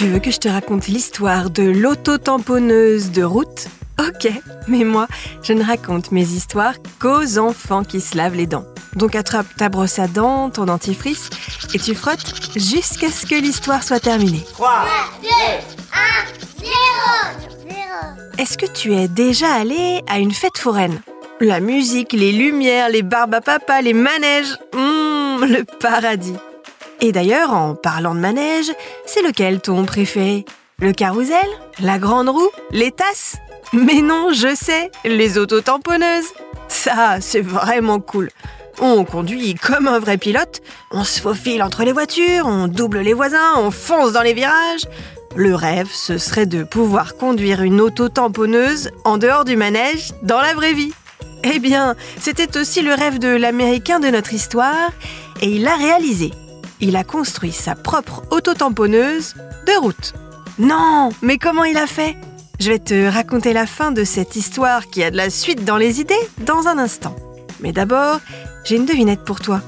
Tu veux que je te raconte l'histoire de l'auto-tamponneuse de route? Ok, mais moi, je ne raconte mes histoires qu'aux enfants qui se lavent les dents. Donc attrape ta brosse à dents, ton dentifrice, et tu frottes jusqu'à ce que l'histoire soit terminée. 3, 2, 1, 0, 0. Est-ce que tu es déjà allé à une fête foraine? La musique, les lumières, les barbes à papa, les manèges, hum, le paradis. Et d'ailleurs, en parlant de manège, c'est lequel ton préféré? Le carrousel? La grande roue? Les tasses? Mais non, je sais, les autotamponneuses. Ça, c'est vraiment cool. On conduit comme un vrai pilote, on se faufile entre les voitures, on double les voisins, on fonce dans les virages. Le rêve, ce serait de pouvoir conduire une auto-tamponneuse en dehors du manège, dans la vraie vie. Eh bien, c'était aussi le rêve de l'Américain de notre histoire, et il l'a réalisé. Il a construit sa propre auto-tamponneuse de route. Non, mais comment il a fait? Je vais te raconter la fin de cette histoire qui a de la suite dans les idées dans un instant. Mais d'abord, j'ai une devinette pour toi.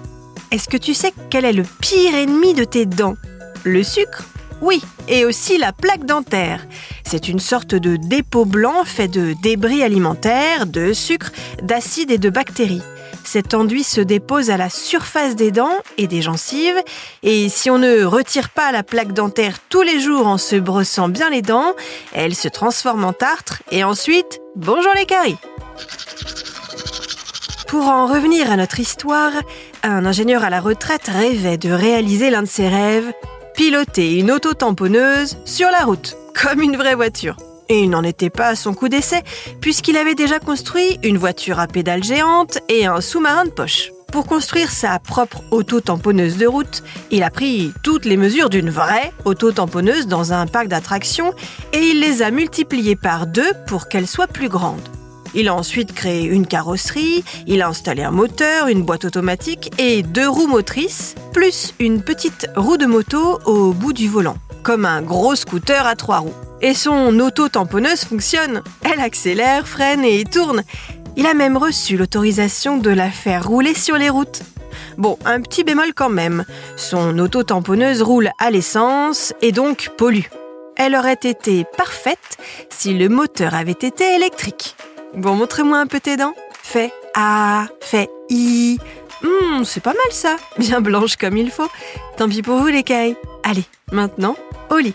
Est-ce que tu sais quel est le pire ennemi de tes dents? Le sucre? Oui, et aussi la plaque dentaire. C'est une sorte de dépôt blanc fait de débris alimentaires, de sucre, d'acide et de bactéries. Cet enduit se dépose à la surface des dents et des gencives, et si on ne retire pas la plaque dentaire tous les jours en se brossant bien les dents, elle se transforme en tartre, et ensuite, bonjour les caries. Pour en revenir à notre histoire, un ingénieur à la retraite rêvait de réaliser l'un de ses rêves, piloter une auto-tamponneuse sur la route, comme une vraie voiture. Et il n'en était pas à son coup d'essai, puisqu'il avait déjà construit une voiture à pédales géantes et un sous-marin de poche. Pour construire sa propre auto-tamponneuse de route, il a pris toutes les mesures d'une vraie auto-tamponneuse dans un parc d'attractions et il les a multipliées par deux pour qu'elle soit plus grande. Il a ensuite créé une carrosserie, il a installé un moteur, une boîte automatique et deux roues motrices, plus une petite roue de moto au bout du volant, comme un gros scooter à trois roues. Et son auto-tamponneuse fonctionne. Elle accélère, freine et tourne. Il a même reçu l'autorisation de la faire rouler sur les routes. Bon, un petit bémol quand même. Son auto-tamponneuse roule à l'essence et donc pollue. Elle aurait été parfaite si le moteur avait été électrique. Bon, montre-moi un peu tes dents. Fais A, fais I. Hum, c'est pas mal ça. Bien blanche comme il faut. Tant pis pour vous les cailles. Allez, maintenant, au lit.